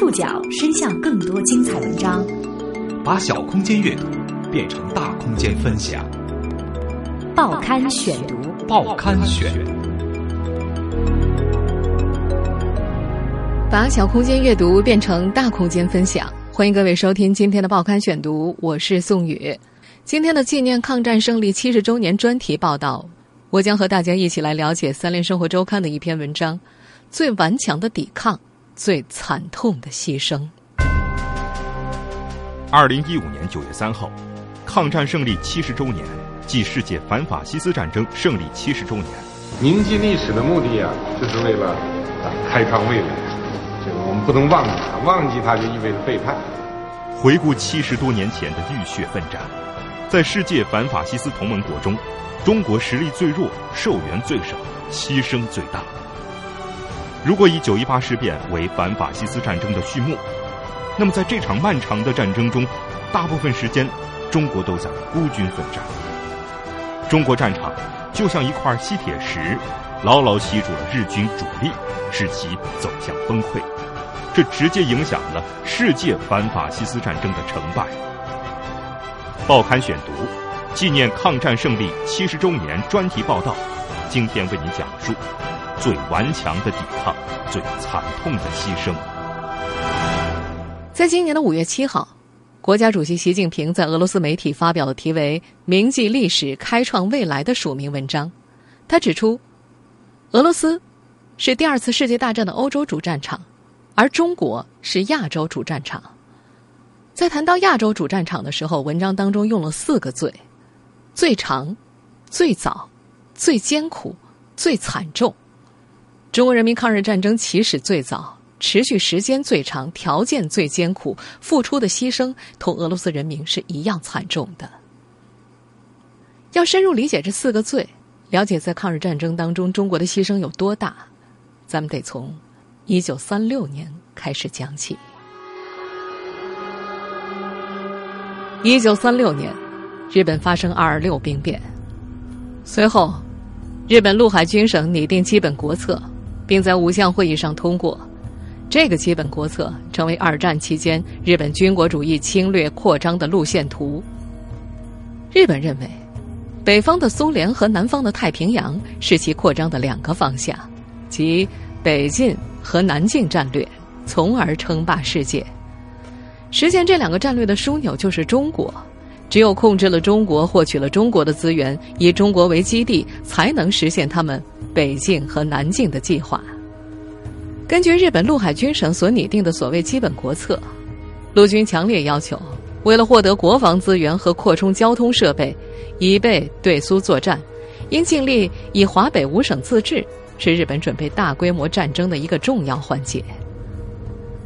触角伸向更多精彩文章，把小空间阅读变成大空间分享。报刊选读，报刊选，把小空间阅读变成大空间分享。欢迎各位收听今天的报刊选读，我是宋宇。今天的纪念抗战胜利七十周年专题报道，我将和大家一起来了解《三联生活周刊》的一篇文章：最顽强的抵抗，最惨痛的牺牲。二零一五年九月三号，抗战胜利七十周年，即世界反法西斯战争胜利七十周年。铭记历史的目的啊，就是为了啊开创未来。这个我们不能忘记它，忘记它就意味着背叛。回顾七十多年前的浴血奋战。在世界反法西斯同盟国中，中国实力最弱，受援最少，牺牲最大。如果以九一八事变为反法西斯战争的序幕，那么在这场漫长的战争中，大部分时间中国都在孤军奋战。中国战场就像一块吸铁石，牢牢吸住了日军主力，使其走向崩溃。这直接影响了世界反法西斯战争的成败。报刊选读，纪念抗战胜利七十周年专题报道，今天为您讲述最顽强的抵抗，最惨痛的牺牲。在今年的五月七号，国家主席习近平在俄罗斯媒体发表了题为“铭记历史，开创未来”的署名文章。他指出，俄罗斯是第二次世界大战的欧洲主战场，而中国是亚洲主战场。在谈到亚洲主战场的时候，文章当中用了四个“最”：最长、最早、最艰苦、最惨重。中国人民抗日战争起始最早，持续时间最长，条件最艰苦，付出的牺牲同俄罗斯人民是一样惨重的。要深入理解这四个“最”，了解在抗日战争当中中国的牺牲有多大，咱们得从一九三六年开始讲起。一九三六年，日本发生二二六兵变。随后，日本陆海军省拟定基本国策，并在五项会议上通过。这个基本国策成为二战期间日本军国主义侵略扩张的路线图。日本认为，北方的苏联和南方的太平洋是其扩张的两个方向，即北进和南进战略，从而称霸世界。实现这两个战略的枢纽就是中国，只有控制了中国，获取了中国的资源，以中国为基地，才能实现他们北进和南进的计划。根据日本陆海军省所拟定的所谓基本国策，陆军强烈要求，为了获得国防资源和扩充交通设备，以备对苏作战，应尽力以华北五省自治，是日本准备大规模战争的一个重要环节。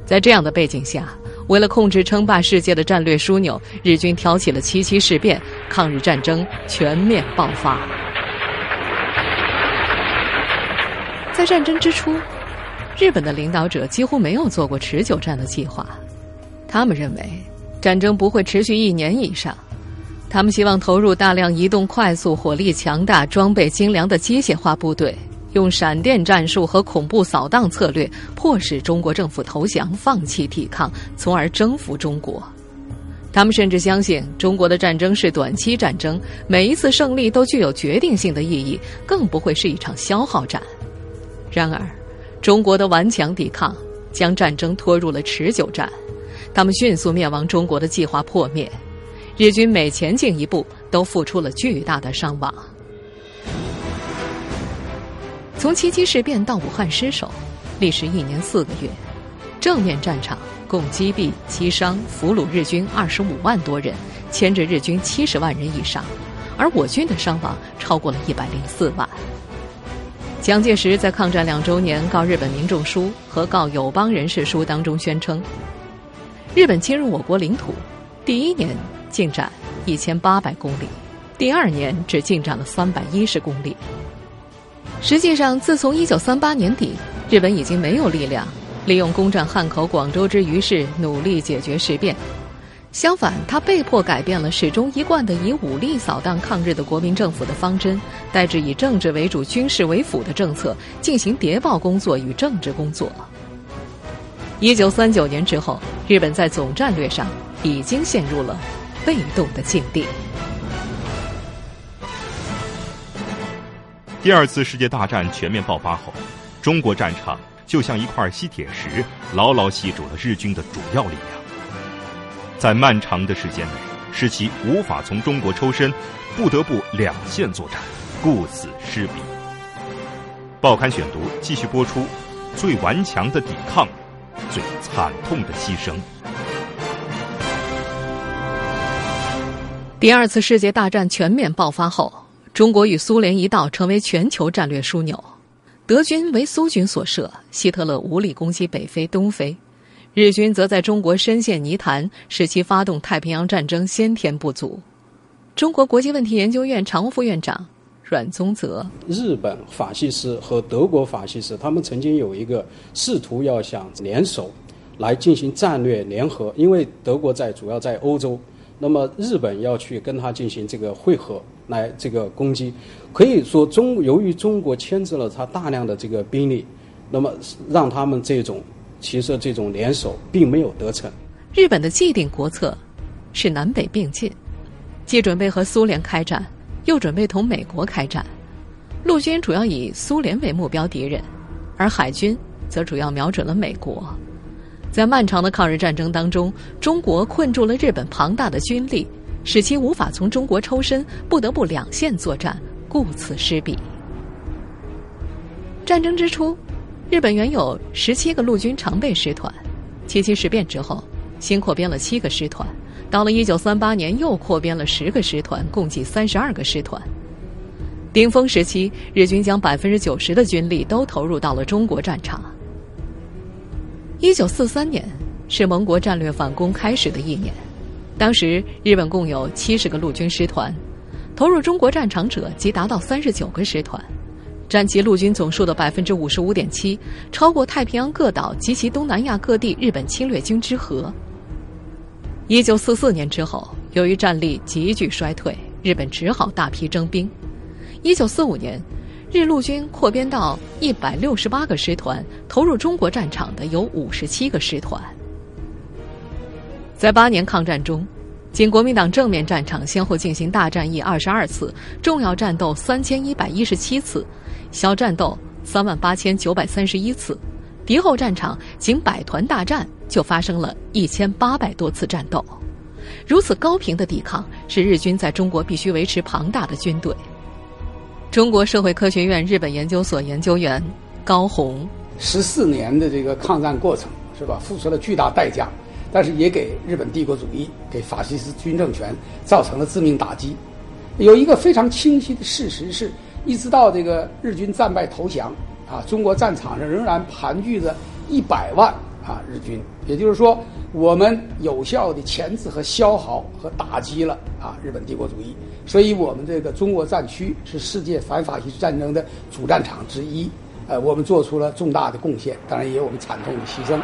在这样的背景下。为了控制称霸世界的战略枢纽，日军挑起了七七事变，抗日战争全面爆发。在战争之初，日本的领导者几乎没有做过持久战的计划。他们认为，战争不会持续一年以上。他们希望投入大量移动快速、火力强大、装备精良的机械化部队。用闪电战术和恐怖扫荡策略，迫使中国政府投降、放弃抵抗，从而征服中国。他们甚至相信，中国的战争是短期战争，每一次胜利都具有决定性的意义，更不会是一场消耗战。然而，中国的顽强抵抗将战争拖入了持久战。他们迅速灭亡中国的计划破灭，日军每前进一步都付出了巨大的伤亡。从七七事变到武汉失守，历时一年四个月，正面战场共击毙、击伤、俘虏日军二十五万多人，牵制日军七十万人以上，而我军的伤亡超过了一百零四万。蒋介石在抗战两周年告日本民众书和告友邦人士书当中宣称，日本侵入我国领土，第一年进展一千八百公里，第二年只进展了三百一十公里。实际上，自从一九三八年底，日本已经没有力量利用攻占汉口、广州之余势努力解决事变。相反，他被迫改变了始终一贯的以武力扫荡抗日的国民政府的方针，代之以政治为主、军事为辅的政策，进行谍报工作与政治工作。一九三九年之后，日本在总战略上已经陷入了被动的境地。第二次世界大战全面爆发后，中国战场就像一块吸铁石，牢牢吸住了日军的主要力量。在漫长的时间内，使其无法从中国抽身，不得不两线作战，顾此失彼。报刊选读继续播出：最顽强的抵抗，最惨痛的牺牲。第二次世界大战全面爆发后。中国与苏联一道成为全球战略枢纽，德军为苏军所设，希特勒无力攻击北非、东非，日军则在中国深陷泥潭，使其发动太平洋战争先天不足。中国国际问题研究院常务副院长阮宗泽：日本法西斯和德国法西斯，他们曾经有一个试图要想联手来进行战略联合，因为德国在主要在欧洲，那么日本要去跟他进行这个汇合。来这个攻击，可以说中由于中国牵制了他大量的这个兵力，那么让他们这种其实这种联手并没有得逞。日本的既定国策是南北并进，既准备和苏联开战，又准备同美国开战。陆军主要以苏联为目标敌人，而海军则主要瞄准了美国。在漫长的抗日战争当中，中国困住了日本庞大的军力。使其无法从中国抽身，不得不两线作战，顾此失彼。战争之初，日本原有十七个陆军常备师团，七七事变之后，新扩编了七个师团，到了一九三八年又扩编了十个师团，共计三十二个师团。顶峰时期，日军将百分之九十的军力都投入到了中国战场。一九四三年是盟国战略反攻开始的一年。当时，日本共有七十个陆军师团，投入中国战场者即达到三十九个师团，占其陆军总数的百分之五十五点七，超过太平洋各岛及其东南亚各地日本侵略军之和。一九四四年之后，由于战力急剧衰退，日本只好大批征兵。一九四五年，日陆军扩编到一百六十八个师团，投入中国战场的有五十七个师团。在八年抗战中，仅国民党正面战场先后进行大战役二十二次，重要战斗三千一百一十七次，小战斗三万八千九百三十一次，敌后战场仅百团大战就发生了一千八百多次战斗。如此高频的抵抗，使日军在中国必须维持庞大的军队。中国社会科学院日本研究所研究员高红：十四年的这个抗战过程，是吧？付出了巨大代价。但是也给日本帝国主义、给法西斯军政权造成了致命打击。有一个非常清晰的事实是，一直到这个日军战败投降，啊，中国战场上仍然盘踞着一百万啊日军。也就是说，我们有效的钳制和消耗和打击了啊日本帝国主义。所以，我们这个中国战区是世界反法西斯战争的主战场之一。呃，我们做出了重大的贡献，当然也有我们惨痛的牺牲。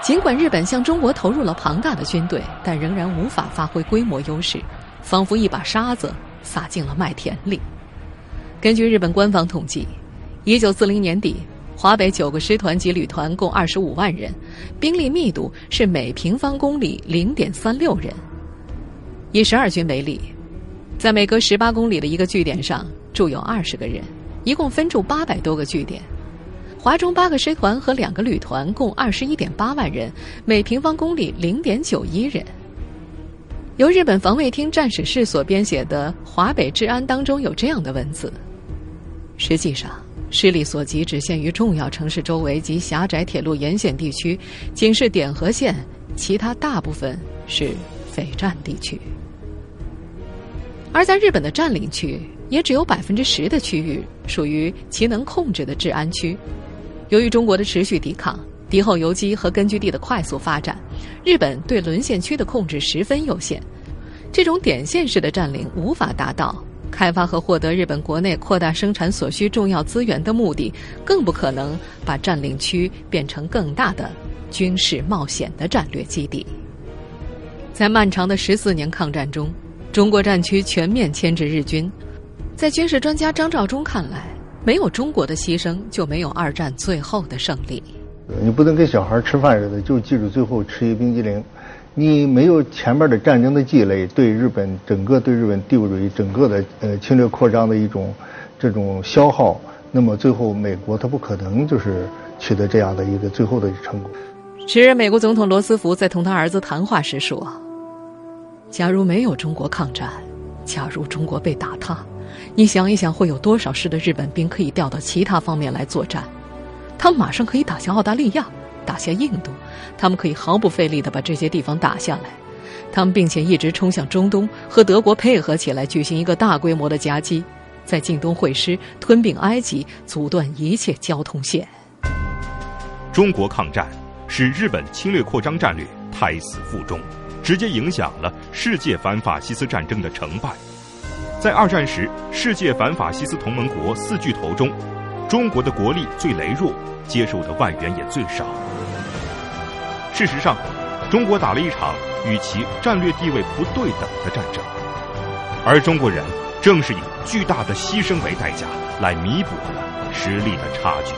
尽管日本向中国投入了庞大的军队，但仍然无法发挥规模优势，仿佛一把沙子撒进了麦田里。根据日本官方统计，一九四零年底，华北九个师团及旅团共二十五万人，兵力密度是每平方公里零点三六人。以十二军为例，在每隔十八公里的一个据点上驻有二十个人，一共分驻八百多个据点。华中八个师团和两个旅团共二十一点八万人，每平方公里零点九一人。由日本防卫厅战史室所编写的《华北治安》当中有这样的文字：实际上，势力所及只限于重要城市周围及狭窄铁路沿线地区，仅是点和线，其他大部分是匪占地区。而在日本的占领区，也只有百分之十的区域属于其能控制的治安区。由于中国的持续抵抗、敌后游击和根据地的快速发展，日本对沦陷区的控制十分有限。这种点线式的占领无法达到开发和获得日本国内扩大生产所需重要资源的目的，更不可能把占领区变成更大的军事冒险的战略基地。在漫长的十四年抗战中，中国战区全面牵制日军。在军事专家张召忠看来，没有中国的牺牲，就没有二战最后的胜利。你不能跟小孩吃饭似的，就记住最后吃一冰激凌。你没有前面的战争的积累，对日本整个对日本帝国主义整个的呃侵略扩张的一种这种消耗，那么最后美国它不可能就是取得这样的一个最后的成果。时任美国总统罗斯福在同他儿子谈话时说：“假如没有中国抗战，假如中国被打塌，你想一想，会有多少师的日本兵可以调到其他方面来作战？他们马上可以打下澳大利亚。”打下印度，他们可以毫不费力地把这些地方打下来。他们并且一直冲向中东，和德国配合起来举行一个大规模的夹击，在近东会师，吞并埃及，阻断一切交通线。中国抗战使日本侵略扩张战略胎死腹中，直接影响了世界反法西斯战争的成败。在二战时，世界反法西斯同盟国四巨头中，中国的国力最羸弱，接受的外援也最少。事实上，中国打了一场与其战略地位不对等的战争，而中国人正是以巨大的牺牲为代价来弥补了实力的差距。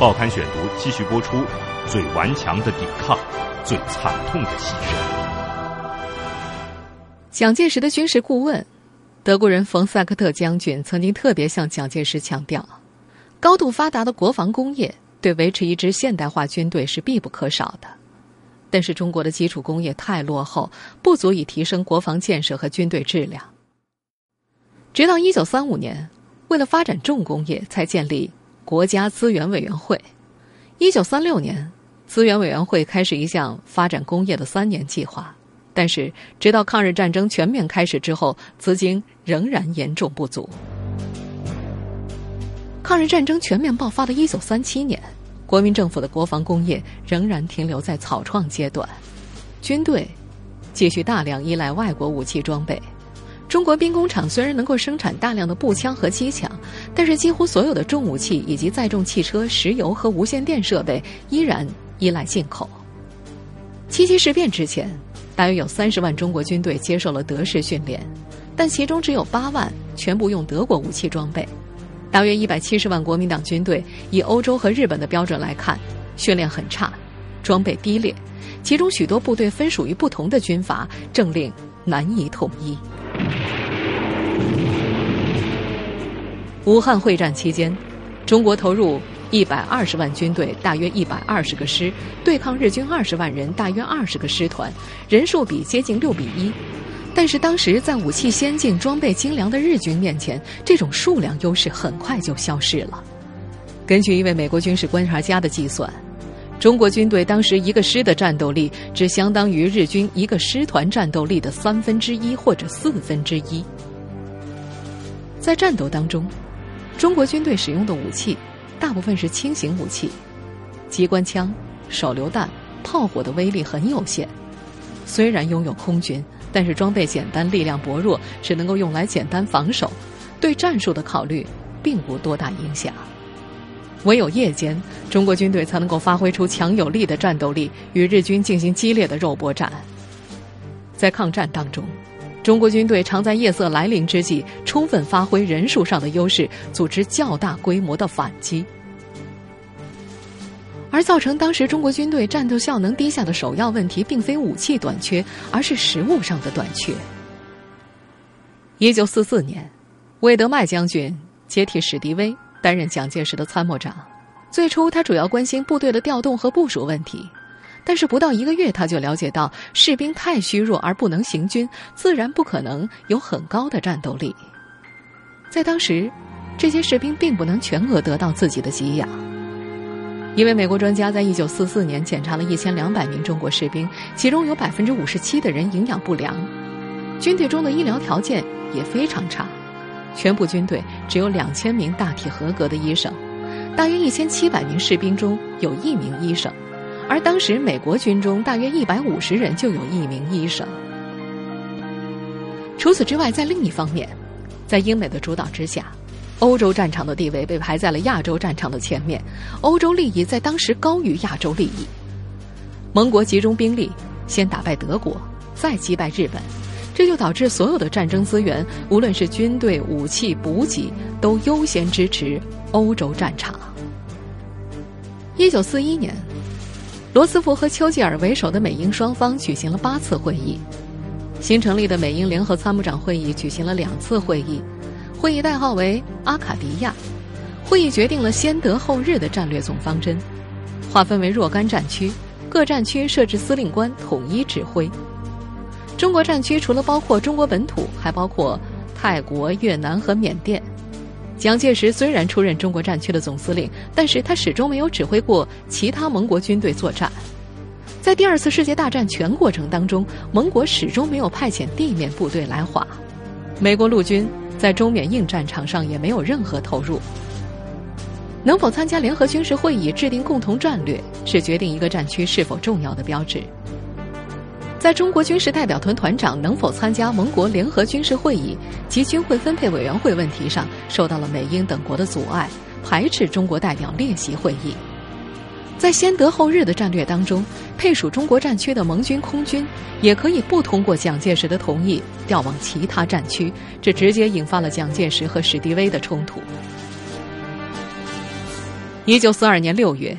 报刊选读继续播出：最顽强的抵抗，最惨痛的牺牲。蒋介石的军事顾问、德国人冯萨克特将军曾经特别向蒋介石强调，高度发达的国防工业。对维持一支现代化军队是必不可少的，但是中国的基础工业太落后，不足以提升国防建设和军队质量。直到一九三五年，为了发展重工业，才建立国家资源委员会。一九三六年，资源委员会开始一项发展工业的三年计划，但是直到抗日战争全面开始之后，资金仍然严重不足。抗日战争全面爆发的一九三七年，国民政府的国防工业仍然停留在草创阶段，军队继续大量依赖外国武器装备。中国兵工厂虽然能够生产大量的步枪和机枪，但是几乎所有的重武器以及载重汽车、石油和无线电设备依然依赖进口。七七事变之前，大约有三十万中国军队接受了德式训练，但其中只有八万全部用德国武器装备。大约一百七十万国民党军队，以欧洲和日本的标准来看，训练很差，装备低劣，其中许多部队分属于不同的军阀，政令难以统一。武汉会战期间，中国投入一百二十万军队，大约一百二十个师，对抗日军二十万人，大约二十个师团，人数比接近六比一。但是当时在武器先进、装备精良的日军面前，这种数量优势很快就消失了。根据一位美国军事观察家的计算，中国军队当时一个师的战斗力只相当于日军一个师团战斗力的三分之一或者四分之一。在战斗当中，中国军队使用的武器大部分是轻型武器，机关枪、手榴弹、炮火的威力很有限。虽然拥有空军。但是装备简单，力量薄弱，只能够用来简单防守，对战术的考虑并无多大影响。唯有夜间，中国军队才能够发挥出强有力的战斗力，与日军进行激烈的肉搏战。在抗战当中，中国军队常在夜色来临之际，充分发挥人数上的优势，组织较大规模的反击。而造成当时中国军队战斗效能低下的首要问题，并非武器短缺，而是食物上的短缺。一九四四年，魏德迈将军接替史迪威担任蒋介石的参谋长。最初，他主要关心部队的调动和部署问题，但是不到一个月，他就了解到士兵太虚弱而不能行军，自然不可能有很高的战斗力。在当时，这些士兵并不能全额得到自己的给养。一位美国专家在一九四四年检查了一千两百名中国士兵，其中有百分之五十七的人营养不良，军队中的医疗条件也非常差，全部军队只有两千名大体合格的医生，大约一千七百名士兵中有一名医生，而当时美国军中大约一百五十人就有一名医生。除此之外，在另一方面，在英美的主导之下。欧洲战场的地位被排在了亚洲战场的前面，欧洲利益在当时高于亚洲利益。盟国集中兵力，先打败德国，再击败日本，这就导致所有的战争资源，无论是军队、武器、补给，都优先支持欧洲战场。一九四一年，罗斯福和丘吉尔为首的美英双方举行了八次会议，新成立的美英联合参谋长会议举行了两次会议，会议代号为阿卡迪亚。会议决定了先德后日的战略总方针，划分为若干战区，各战区设置司令官统一指挥。中国战区除了包括中国本土，还包括泰国、越南和缅甸。蒋介石虽然出任中国战区的总司令，但是他始终没有指挥过其他盟国军队作战。在第二次世界大战全过程当中，盟国始终没有派遣地面部队来华，美国陆军在中缅印战场上也没有任何投入。能否参加联合军事会议、制定共同战略，是决定一个战区是否重要的标志。在中国军事代表团团长能否参加盟国联合军事会议及军会分配委员会问题上，受到了美英等国的阻碍，排斥中国代表列席会议。在先德后日的战略当中，配属中国战区的盟军空军也可以不通过蒋介石的同意调往其他战区，这直接引发了蒋介石和史迪威的冲突。一九四二年六月，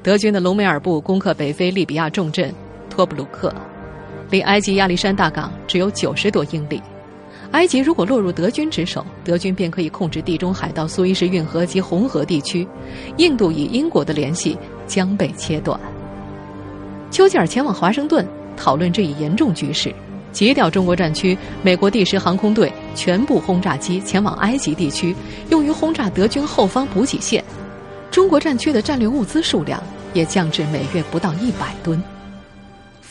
德军的隆美尔部攻克北非利比亚重镇托布鲁克。离埃及亚历山大港只有九十多英里，埃及如果落入德军之手，德军便可以控制地中海到苏伊士运河及红河地区，印度与英国的联系将被切断。丘吉尔前往华盛顿讨论这一严重局势，截掉中国战区美国第十航空队全部轰炸机前往埃及地区，用于轰炸德军后方补给线。中国战区的战略物资数量也降至每月不到一百吨。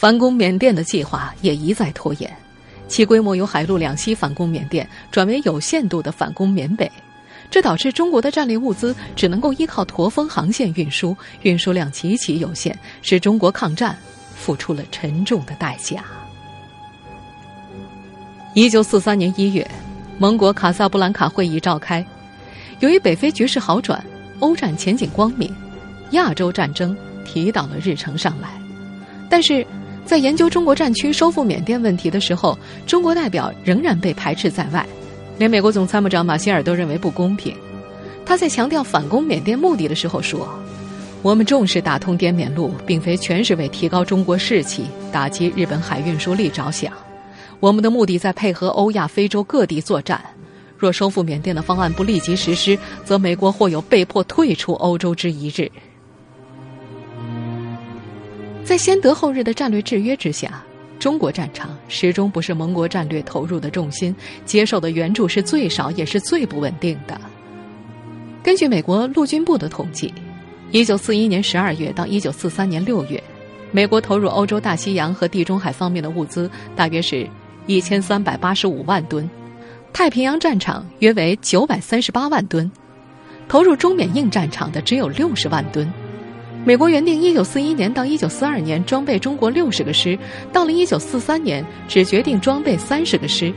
反攻缅甸的计划也一再拖延，其规模由海陆两栖反攻缅甸转为有限度的反攻缅北，这导致中国的战略物资只能够依靠驼峰航线运输，运输量极其有限，使中国抗战付出了沉重的代价。一九四三年一月，盟国卡萨布兰卡会议召开，由于北非局势好转，欧战前景光明，亚洲战争提到了日程上来，但是。在研究中国战区收复缅甸问题的时候，中国代表仍然被排斥在外，连美国总参谋长马歇尔都认为不公平。他在强调反攻缅甸目的的时候说：“我们重视打通滇缅路，并非全是为提高中国士气、打击日本海运输力着想。我们的目的在配合欧亚非洲各地作战。若收复缅甸的方案不立即实施，则美国或有被迫退出欧洲之一日。”在先德后日的战略制约之下，中国战场始终不是盟国战略投入的重心，接受的援助是最少也是最不稳定的。根据美国陆军部的统计，一九四一年十二月到一九四三年六月，美国投入欧洲大西洋和地中海方面的物资大约是一千三百八十五万吨，太平洋战场约为九百三十八万吨，投入中缅印战场的只有六十万吨。美国原定一九四一年到一九四二年装备中国六十个师，到了一九四三年只决定装备三十个师，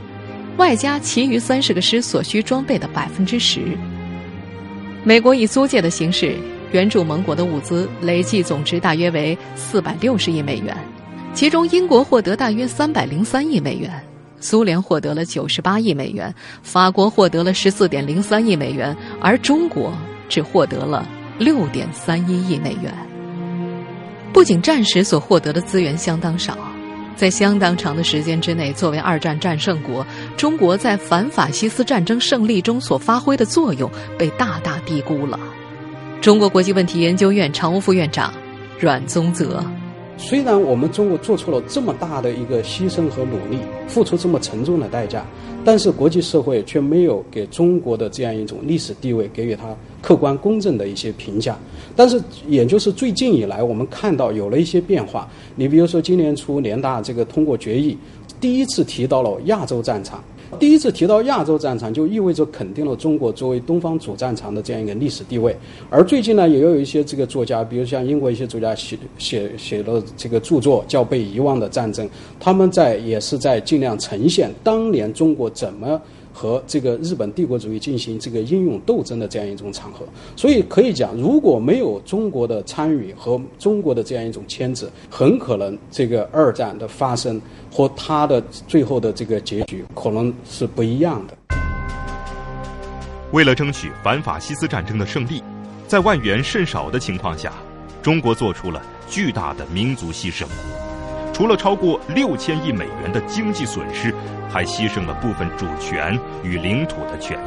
外加其余三十个师所需装备的百分之十。美国以租借的形式援助盟国的物资累计总值大约为四百六十亿美元，其中英国获得大约三百零三亿美元，苏联获得了九十八亿美元，法国获得了十四点零三亿美元，而中国只获得了。六点三一亿美元。不仅战时所获得的资源相当少，在相当长的时间之内，作为二战战胜国，中国在反法西斯战争胜利中所发挥的作用被大大低估了。中国国际问题研究院常务副院长阮宗泽。虽然我们中国做出了这么大的一个牺牲和努力，付出这么沉重的代价，但是国际社会却没有给中国的这样一种历史地位给予它客观公正的一些评价。但是，也就是最近以来，我们看到有了一些变化。你比如说，今年初联大这个通过决议，第一次提到了亚洲战场。第一次提到亚洲战场，就意味着肯定了中国作为东方主战场的这样一个历史地位。而最近呢，也有一些这个作家，比如像英国一些作家写写写了这个著作，叫《被遗忘的战争》，他们在也是在尽量呈现当年中国怎么。和这个日本帝国主义进行这个英勇斗争的这样一种场合。所以可以讲，如果没有中国的参与和中国的这样一种牵制，很可能这个二战的发生和它的最后的这个结局可能是不一样的。为了争取反法西斯战争的胜利，在万元甚少的情况下，中国做出了巨大的民族牺牲。除了超过六千亿美元的经济损失，还牺牲了部分主权与领土的权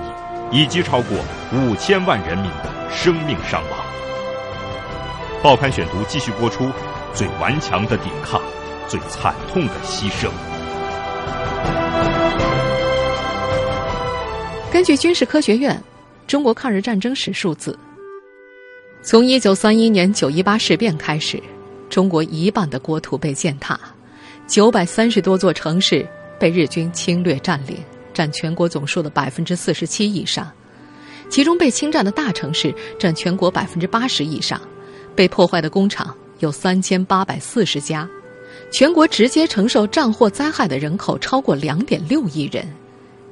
益，以及超过五千万人民的生命伤亡。报刊选读继续播出：最顽强的抵抗，最惨痛的牺牲。根据军事科学院中国抗日战争史数字，从一九三一年九一八事变开始。中国一半的国土被践踏，九百三十多座城市被日军侵略占领，占全国总数的百分之四十七以上。其中被侵占的大城市占全国百分之八十以上，被破坏的工厂有三千八百四十家。全国直接承受战祸灾害的人口超过两点六亿人，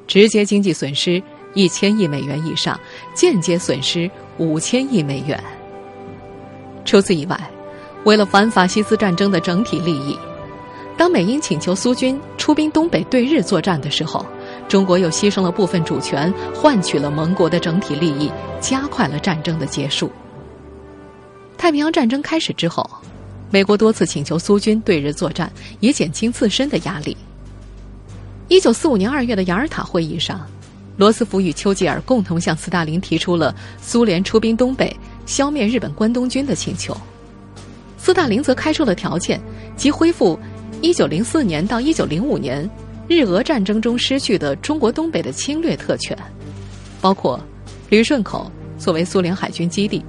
直接经济损失一千亿美元以上，间接损失五千亿美元。除此以外。为了反法西斯战争的整体利益，当美英请求苏军出兵东北对日作战的时候，中国又牺牲了部分主权，换取了盟国的整体利益，加快了战争的结束。太平洋战争开始之后，美国多次请求苏军对日作战，以减轻自身的压力。一九四五年二月的雅尔塔会议上，罗斯福与丘吉尔共同向斯大林提出了苏联出兵东北，消灭日本关东军的请求。斯大林则开出了条件，即恢复1904年到1905年日俄战争中失去的中国东北的侵略特权，包括旅顺口作为苏联海军基地，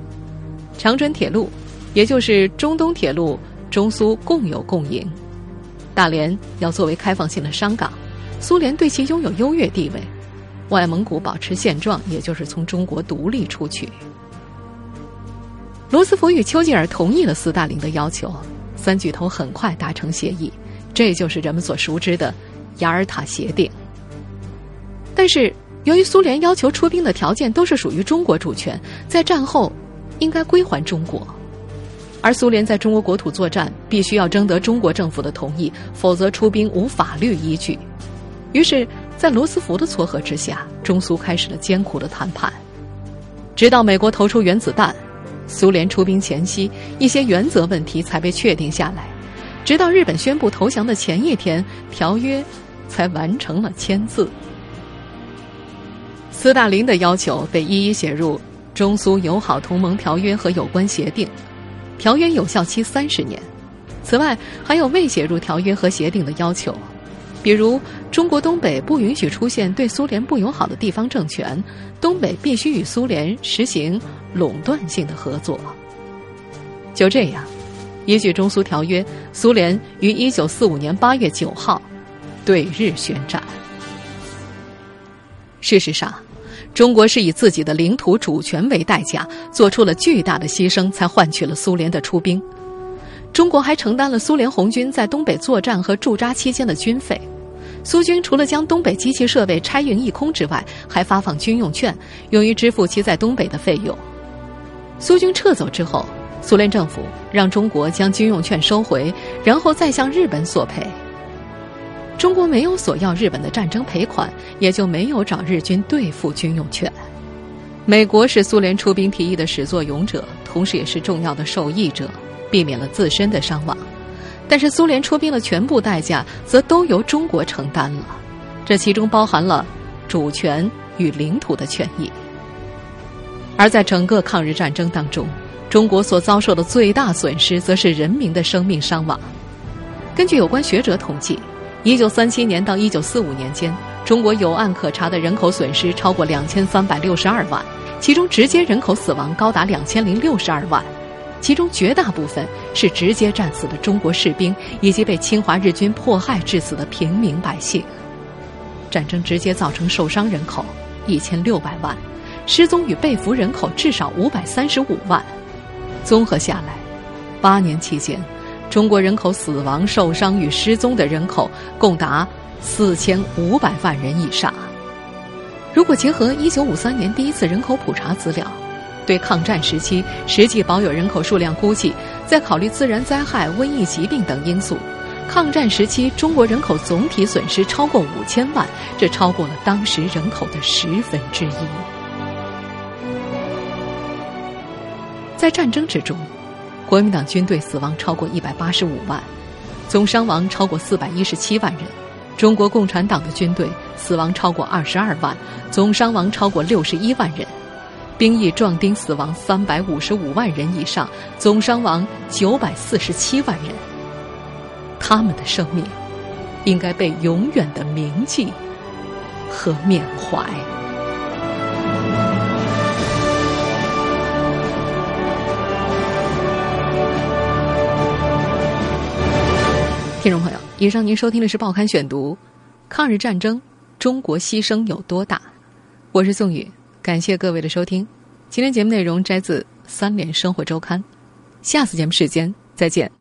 长春铁路，也就是中东铁路，中苏共有共赢，大连要作为开放性的商港，苏联对其拥有优越地位，外蒙古保持现状，也就是从中国独立出去。罗斯福与丘吉尔同意了斯大林的要求，三巨头很快达成协议，这就是人们所熟知的雅尔塔协定。但是，由于苏联要求出兵的条件都是属于中国主权，在战后应该归还中国，而苏联在中国国土作战必须要征得中国政府的同意，否则出兵无法律依据。于是，在罗斯福的撮合之下，中苏开始了艰苦的谈判，直到美国投出原子弹。苏联出兵前夕，一些原则问题才被确定下来，直到日本宣布投降的前一天，条约才完成了签字。斯大林的要求被一一写入中苏友好同盟条约和有关协定，条约有效期三十年。此外，还有未写入条约和协定的要求。比如，中国东北不允许出现对苏联不友好的地方政权，东北必须与苏联实行垄断性的合作。就这样，依据中苏条约，苏联于一九四五年八月九号对日宣战。事实上，中国是以自己的领土主权为代价，做出了巨大的牺牲，才换取了苏联的出兵。中国还承担了苏联红军在东北作战和驻扎期间的军费。苏军除了将东北机器设备拆运一空之外，还发放军用券，用于支付其在东北的费用。苏军撤走之后，苏联政府让中国将军用券收回，然后再向日本索赔。中国没有索要日本的战争赔款，也就没有找日军兑付军用券。美国是苏联出兵提议的始作俑者，同时也是重要的受益者。避免了自身的伤亡，但是苏联出兵的全部代价则都由中国承担了，这其中包含了主权与领土的权益。而在整个抗日战争当中，中国所遭受的最大损失，则是人民的生命伤亡。根据有关学者统计，一九三七年到一九四五年间，中国有案可查的人口损失超过两千三百六十二万，其中直接人口死亡高达两千零六十二万。其中绝大部分是直接战死的中国士兵，以及被侵华日军迫害致死的平民百姓。战争直接造成受伤人口一千六百万，失踪与被俘人口至少五百三十五万。综合下来，八年期间，中国人口死亡、受伤与失踪的人口共达四千五百万人以上。如果结合1953年第一次人口普查资料，对抗战时期实际保有人口数量估计，在考虑自然灾害、瘟疫疾病等因素，抗战时期中国人口总体损失超过五千万，这超过了当时人口的十分之一。在战争之中，国民党军队死亡超过一百八十五万，总伤亡超过四百一十七万人；中国共产党的军队死亡超过二十二万，总伤亡超过六十一万人。兵役壮丁死亡三百五十五万人以上，总伤亡九百四十七万人。他们的生命应该被永远的铭记和缅怀。听众朋友，以上您收听的是《报刊选读》，抗日战争，中国牺牲有多大？我是宋宇。感谢各位的收听，今天节目内容摘自《三联生活周刊》，下次节目时间再见。